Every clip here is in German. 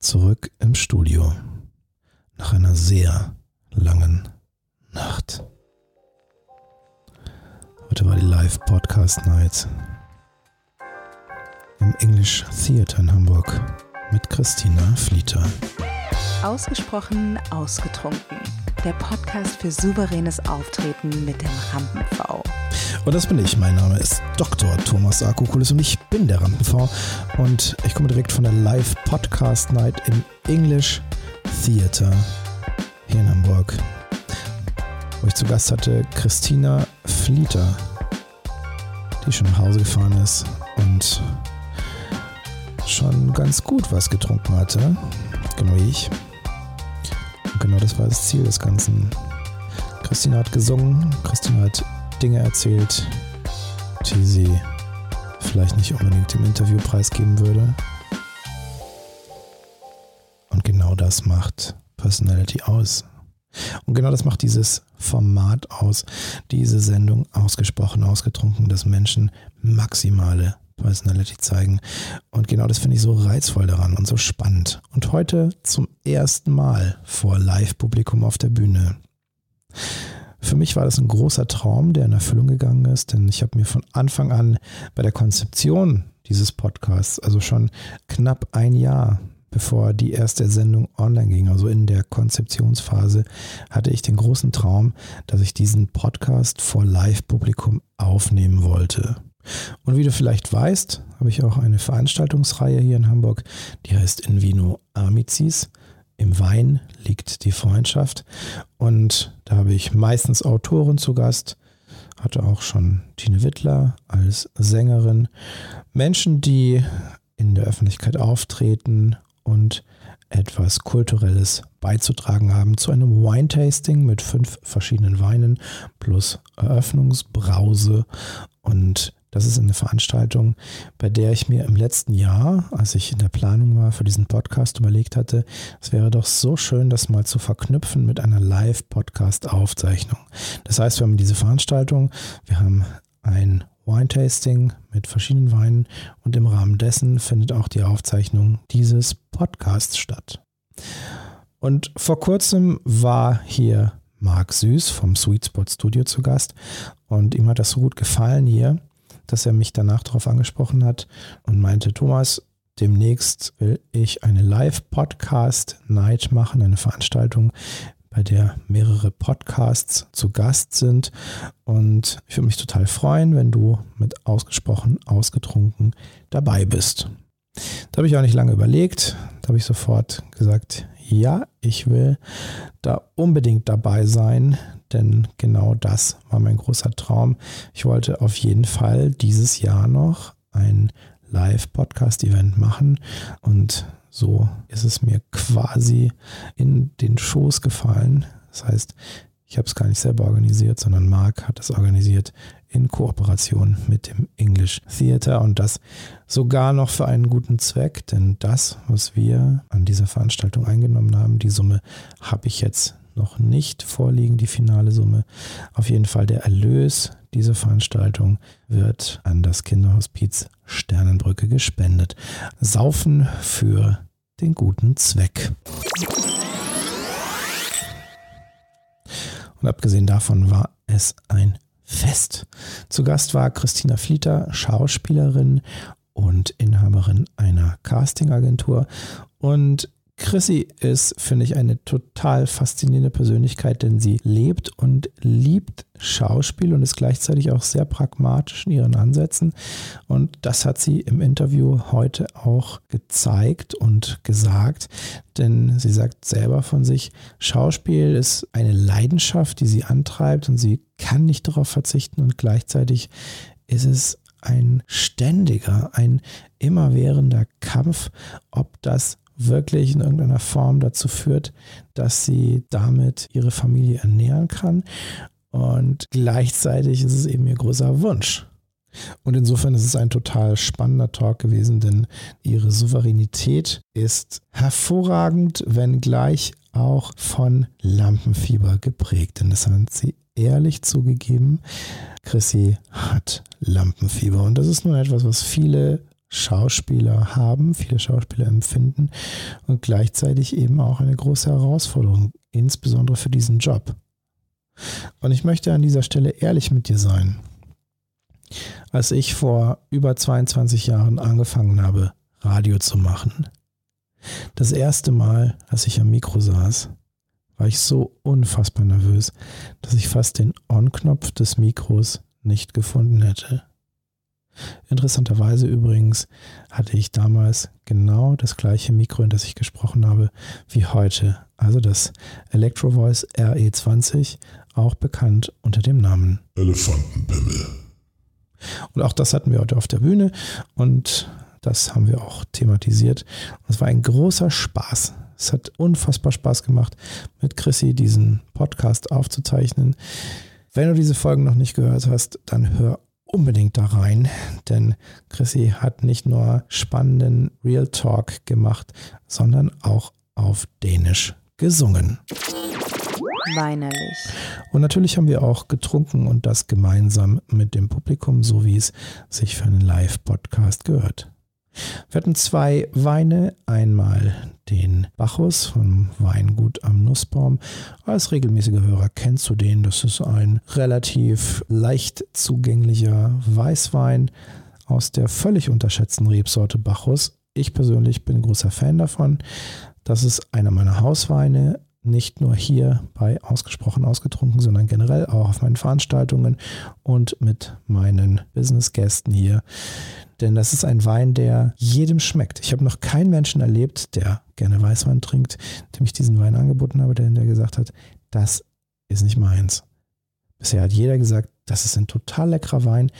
zurück im Studio nach einer sehr langen Nacht. Heute war die Live-Podcast-Night im English Theater in Hamburg mit Christina Flieter. Ausgesprochen ausgetrunken. Der Podcast für souveränes Auftreten mit dem Rampen-V. Und das bin ich. Mein Name ist Dr. Thomas Akokulis und ich bin der Rampen-V. Und ich komme direkt von der Live Podcast Night im English Theater hier in Hamburg, wo ich zu Gast hatte Christina Flieter, die schon nach Hause gefahren ist und schon ganz gut was getrunken hatte, genau wie ich. Und genau das war das Ziel des Ganzen. Christina hat gesungen, Christina hat Dinge erzählt, die sie vielleicht nicht unbedingt im Interview preisgeben würde. Und genau das macht Personality aus. Und genau das macht dieses Format aus, diese Sendung ausgesprochen, ausgetrunken, dass Menschen maximale Personality zeigen. Und genau das finde ich so reizvoll daran und so spannend. Und heute zum ersten Mal vor Live-Publikum auf der Bühne. Für mich war das ein großer Traum, der in Erfüllung gegangen ist, denn ich habe mir von Anfang an bei der Konzeption dieses Podcasts, also schon knapp ein Jahr bevor die erste Sendung online ging, also in der Konzeptionsphase, hatte ich den großen Traum, dass ich diesen Podcast vor Live-Publikum aufnehmen wollte. Und wie du vielleicht weißt, habe ich auch eine Veranstaltungsreihe hier in Hamburg, die heißt In Vino Amicis. Im Wein liegt die Freundschaft. Und da habe ich meistens Autoren zu Gast, hatte auch schon Tine Wittler als Sängerin, Menschen, die in der Öffentlichkeit auftreten und etwas Kulturelles beizutragen haben zu einem Wine-Tasting mit fünf verschiedenen Weinen plus Eröffnungsbrause und das ist eine Veranstaltung, bei der ich mir im letzten Jahr, als ich in der Planung war für diesen Podcast, überlegt hatte, es wäre doch so schön, das mal zu verknüpfen mit einer Live-Podcast-Aufzeichnung. Das heißt, wir haben diese Veranstaltung, wir haben ein Wine-Tasting mit verschiedenen Weinen und im Rahmen dessen findet auch die Aufzeichnung dieses Podcasts statt. Und vor kurzem war hier Marc Süß vom Sweet Spot Studio zu Gast und ihm hat das so gut gefallen hier, dass er mich danach darauf angesprochen hat und meinte, Thomas, demnächst will ich eine Live-Podcast-Night machen, eine Veranstaltung, bei der mehrere Podcasts zu Gast sind. Und ich würde mich total freuen, wenn du mit ausgesprochen ausgetrunken dabei bist. Da habe ich auch nicht lange überlegt. Da habe ich sofort gesagt, ja, ich will da unbedingt dabei sein, denn genau das war mein großer Traum. Ich wollte auf jeden Fall dieses Jahr noch ein Live-Podcast-Event machen und so ist es mir quasi in den Schoß gefallen. Das heißt, ich habe es gar nicht selber organisiert, sondern Marc hat es organisiert in Kooperation mit dem English Theater und das sogar noch für einen guten Zweck, denn das, was wir an dieser Veranstaltung eingenommen haben, die Summe habe ich jetzt noch nicht vorliegen, die finale Summe. Auf jeden Fall der Erlös dieser Veranstaltung wird an das Kinderhospiz Sternenbrücke gespendet. Saufen für den guten Zweck. Und abgesehen davon war es ein Fest. Zu Gast war Christina Flieter, Schauspielerin und Inhaberin einer Castingagentur. Und Chrissy ist, finde ich, eine total faszinierende Persönlichkeit, denn sie lebt und liebt Schauspiel und ist gleichzeitig auch sehr pragmatisch in ihren Ansätzen. Und das hat sie im Interview heute auch gezeigt und gesagt, denn sie sagt selber von sich, Schauspiel ist eine Leidenschaft, die sie antreibt und sie kann nicht darauf verzichten und gleichzeitig ist es ein ständiger, ein immerwährender Kampf, ob das wirklich in irgendeiner Form dazu führt, dass sie damit ihre Familie ernähren kann. Und gleichzeitig ist es eben ihr großer Wunsch. Und insofern ist es ein total spannender Talk gewesen, denn ihre Souveränität ist hervorragend, wenngleich auch von Lampenfieber geprägt. Denn das hat sie ehrlich zugegeben. Chrissy hat Lampenfieber. Und das ist nun etwas, was viele Schauspieler haben, viele Schauspieler empfinden und gleichzeitig eben auch eine große Herausforderung, insbesondere für diesen Job. Und ich möchte an dieser Stelle ehrlich mit dir sein. Als ich vor über 22 Jahren angefangen habe, Radio zu machen, das erste Mal, als ich am Mikro saß, war ich so unfassbar nervös, dass ich fast den On-Knopf des Mikros nicht gefunden hätte. Interessanterweise übrigens hatte ich damals genau das gleiche Mikro, in das ich gesprochen habe, wie heute. Also das Electro Voice RE20, auch bekannt unter dem Namen Elefantenpimmel. Und auch das hatten wir heute auf der Bühne und das haben wir auch thematisiert. Und es war ein großer Spaß. Es hat unfassbar Spaß gemacht, mit Chrissy diesen Podcast aufzuzeichnen. Wenn du diese Folgen noch nicht gehört hast, dann hör unbedingt da rein, denn Chrissy hat nicht nur spannenden Real Talk gemacht, sondern auch auf Dänisch gesungen. Weinerlich. Und natürlich haben wir auch getrunken und das gemeinsam mit dem Publikum, so wie es sich für einen Live-Podcast gehört. Wir hatten zwei Weine. Einmal den Bacchus vom Weingut am Nussbaum. Als regelmäßiger Hörer kennst du den. Das ist ein relativ leicht zugänglicher Weißwein aus der völlig unterschätzten Rebsorte Bacchus. Ich persönlich bin großer Fan davon. Das ist einer meiner Hausweine, nicht nur hier bei Ausgesprochen Ausgetrunken, sondern generell auch auf meinen Veranstaltungen und mit meinen Business-Gästen hier. Denn das ist ein Wein, der jedem schmeckt. Ich habe noch keinen Menschen erlebt, der gerne Weißwein trinkt, dem ich diesen Wein angeboten habe, der, gesagt hat, das ist nicht meins. Bisher hat jeder gesagt, das ist ein total leckerer Wein.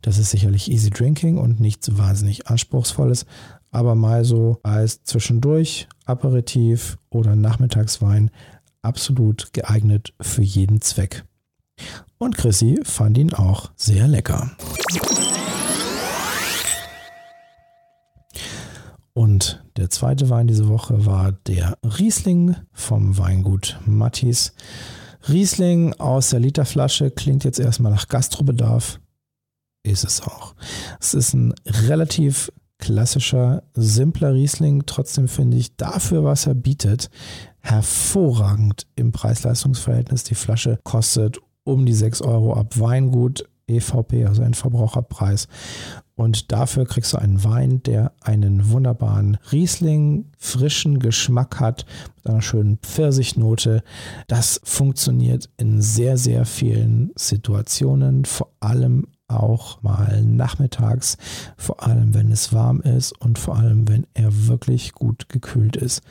Das ist sicherlich easy drinking und nichts wahnsinnig anspruchsvolles, aber mal so als zwischendurch Aperitif oder Nachmittagswein absolut geeignet für jeden Zweck. Und Chrissy fand ihn auch sehr lecker. Und der zweite Wein diese Woche war der Riesling vom Weingut Mattis. Riesling aus der Literflasche klingt jetzt erstmal nach Gastrobedarf. Ist es auch. Es ist ein relativ klassischer, simpler Riesling. Trotzdem finde ich dafür, was er bietet, hervorragend im Preis-Leistungs-Verhältnis. Die Flasche kostet um die 6 Euro ab Weingut EVP, also ein Verbraucherpreis. Und dafür kriegst du einen Wein, der einen wunderbaren Riesling, frischen Geschmack hat, mit einer schönen Pfirsichnote. Das funktioniert in sehr, sehr vielen Situationen, vor allem auch mal nachmittags, vor allem wenn es warm ist und vor allem wenn er wirklich gut gekühlt ist.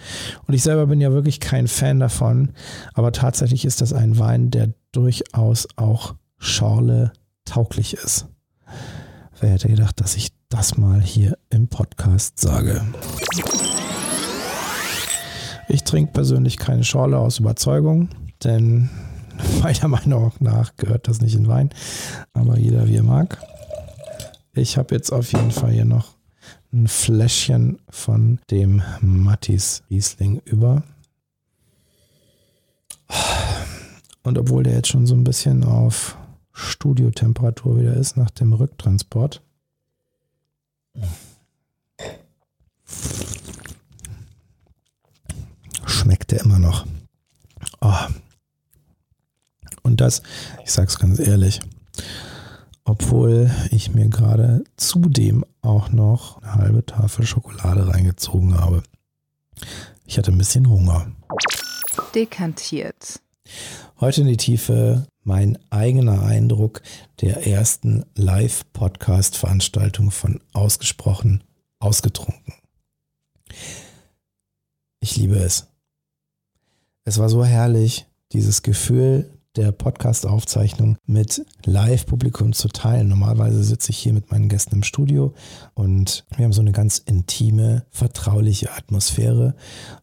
Und ich selber bin ja wirklich kein Fan davon, aber tatsächlich ist das ein Wein, der durchaus auch Schorle tauglich ist. Wer hätte gedacht, dass ich das mal hier im Podcast sage? Ich trinke persönlich keine Schorle aus Überzeugung, denn Meiner Meinung nach gehört das nicht in Wein, aber jeder wie er mag. Ich habe jetzt auf jeden Fall hier noch ein Fläschchen von dem Mattis Riesling über. Und obwohl der jetzt schon so ein bisschen auf Studiotemperatur wieder ist nach dem Rücktransport, schmeckt er immer noch. Oh, und das, ich sage es ganz ehrlich, obwohl ich mir gerade zudem auch noch eine halbe Tafel Schokolade reingezogen habe. Ich hatte ein bisschen Hunger. Dekantiert. Heute in die Tiefe mein eigener Eindruck der ersten Live-Podcast-Veranstaltung von Ausgesprochen Ausgetrunken. Ich liebe es. Es war so herrlich, dieses Gefühl der Podcast-Aufzeichnung mit Live-Publikum zu teilen. Normalerweise sitze ich hier mit meinen Gästen im Studio und wir haben so eine ganz intime, vertrauliche Atmosphäre.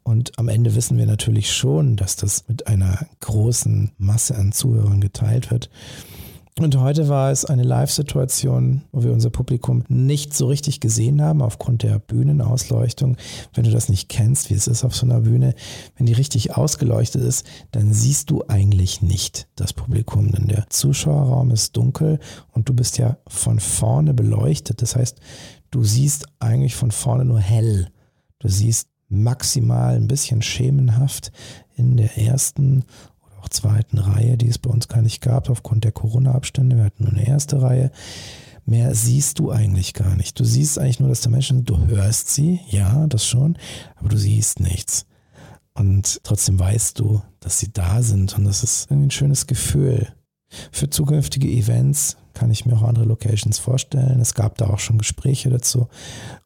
Und am Ende wissen wir natürlich schon, dass das mit einer großen Masse an Zuhörern geteilt wird. Und heute war es eine Live-Situation, wo wir unser Publikum nicht so richtig gesehen haben aufgrund der Bühnenausleuchtung. Wenn du das nicht kennst, wie es ist auf so einer Bühne, wenn die richtig ausgeleuchtet ist, dann siehst du eigentlich nicht das Publikum, denn der Zuschauerraum ist dunkel und du bist ja von vorne beleuchtet. Das heißt, Du siehst eigentlich von vorne nur hell. Du siehst maximal ein bisschen schemenhaft in der ersten auch zweiten Reihe, die es bei uns gar nicht gab, aufgrund der Corona-Abstände. Wir hatten nur eine erste Reihe. Mehr siehst du eigentlich gar nicht. Du siehst eigentlich nur, dass da Menschen. Du hörst sie, ja, das schon, aber du siehst nichts. Und trotzdem weißt du, dass sie da sind. Und das ist ein schönes Gefühl. Für zukünftige Events kann ich mir auch andere Locations vorstellen. Es gab da auch schon Gespräche dazu.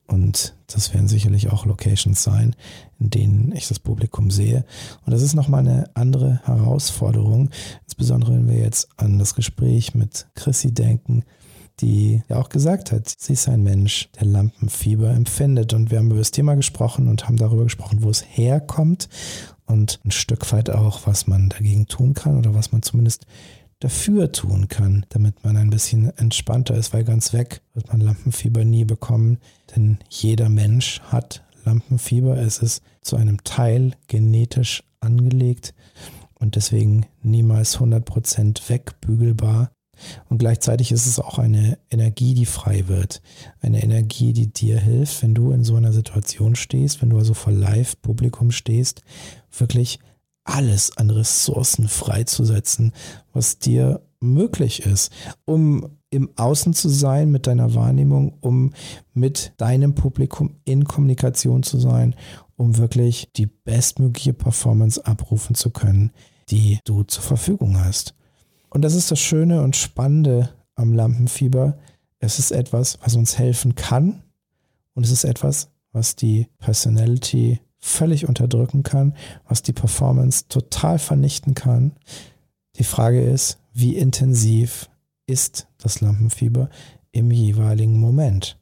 Und das werden sicherlich auch Locations sein, in denen ich das Publikum sehe. Und das ist nochmal eine andere Herausforderung, insbesondere wenn wir jetzt an das Gespräch mit Chrissy denken, die ja auch gesagt hat, sie ist ein Mensch, der Lampenfieber empfindet. Und wir haben über das Thema gesprochen und haben darüber gesprochen, wo es herkommt und ein Stück weit auch, was man dagegen tun kann oder was man zumindest dafür tun kann, damit man ein bisschen entspannter ist, weil ganz weg wird man Lampenfieber nie bekommen, denn jeder Mensch hat Lampenfieber. Es ist zu einem Teil genetisch angelegt und deswegen niemals 100% wegbügelbar. Und gleichzeitig ist es auch eine Energie, die frei wird. Eine Energie, die dir hilft, wenn du in so einer Situation stehst, wenn du also vor Live-Publikum stehst, wirklich alles an Ressourcen freizusetzen, was dir möglich ist, um im Außen zu sein mit deiner Wahrnehmung, um mit deinem Publikum in Kommunikation zu sein, um wirklich die bestmögliche Performance abrufen zu können, die du zur Verfügung hast. Und das ist das Schöne und Spannende am Lampenfieber. Es ist etwas, was uns helfen kann und es ist etwas, was die Personality völlig unterdrücken kann, was die Performance total vernichten kann. Die Frage ist, wie intensiv ist das Lampenfieber im jeweiligen Moment?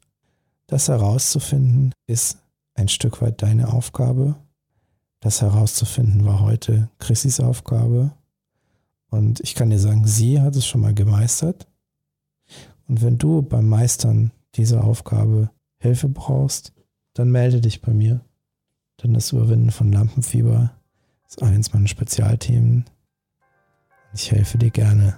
Das herauszufinden ist ein Stück weit deine Aufgabe. Das herauszufinden war heute Chrissys Aufgabe. Und ich kann dir sagen, sie hat es schon mal gemeistert. Und wenn du beim Meistern dieser Aufgabe Hilfe brauchst, dann melde dich bei mir. Denn das Überwinden von Lampenfieber ist eines meiner Spezialthemen. Ich helfe dir gerne.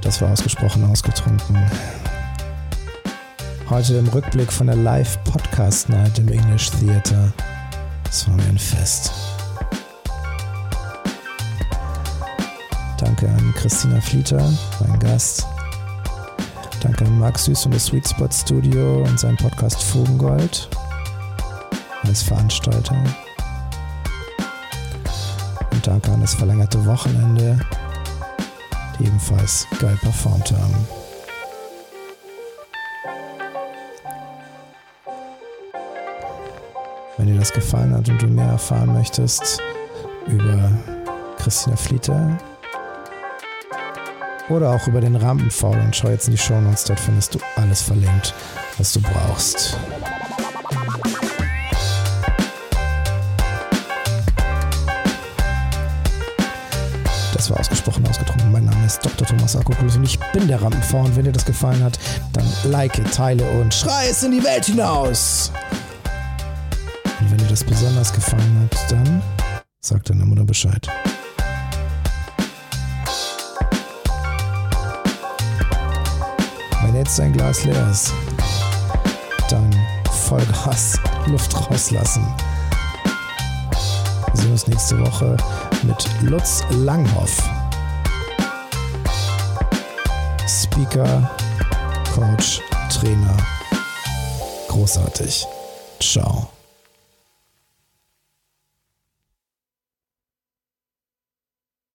Das war ausgesprochen ausgetrunken. Heute im Rückblick von der Live-Podcast-Night im English Theater. Es war mir ein Fest. Danke an Christina Flieter, mein Gast. Danke an Marc Süß und das Sweet Spot Studio und sein Podcast Fugengold als Veranstalter. Und danke an das verlängerte Wochenende, die ebenfalls geil performt haben. Das gefallen hat und du mehr erfahren möchtest über Christina Flieter oder auch über den Rampenfaul, dann schau jetzt in die Show Notes, dort findest du alles verlinkt, was du brauchst. Das war ausgesprochen ausgetrunken. Mein Name ist Dr. Thomas Akokulus und ich bin der Rampenfaul. Und wenn dir das gefallen hat, dann like, teile und schrei es in die Welt hinaus das besonders gefallen hat, dann sag deiner Mutter Bescheid. Wenn jetzt dein Glas leer ist, dann Vollgas Luft rauslassen. Wir sehen uns nächste Woche mit Lutz Langhoff. Speaker, Coach, Trainer. Großartig. Ciao.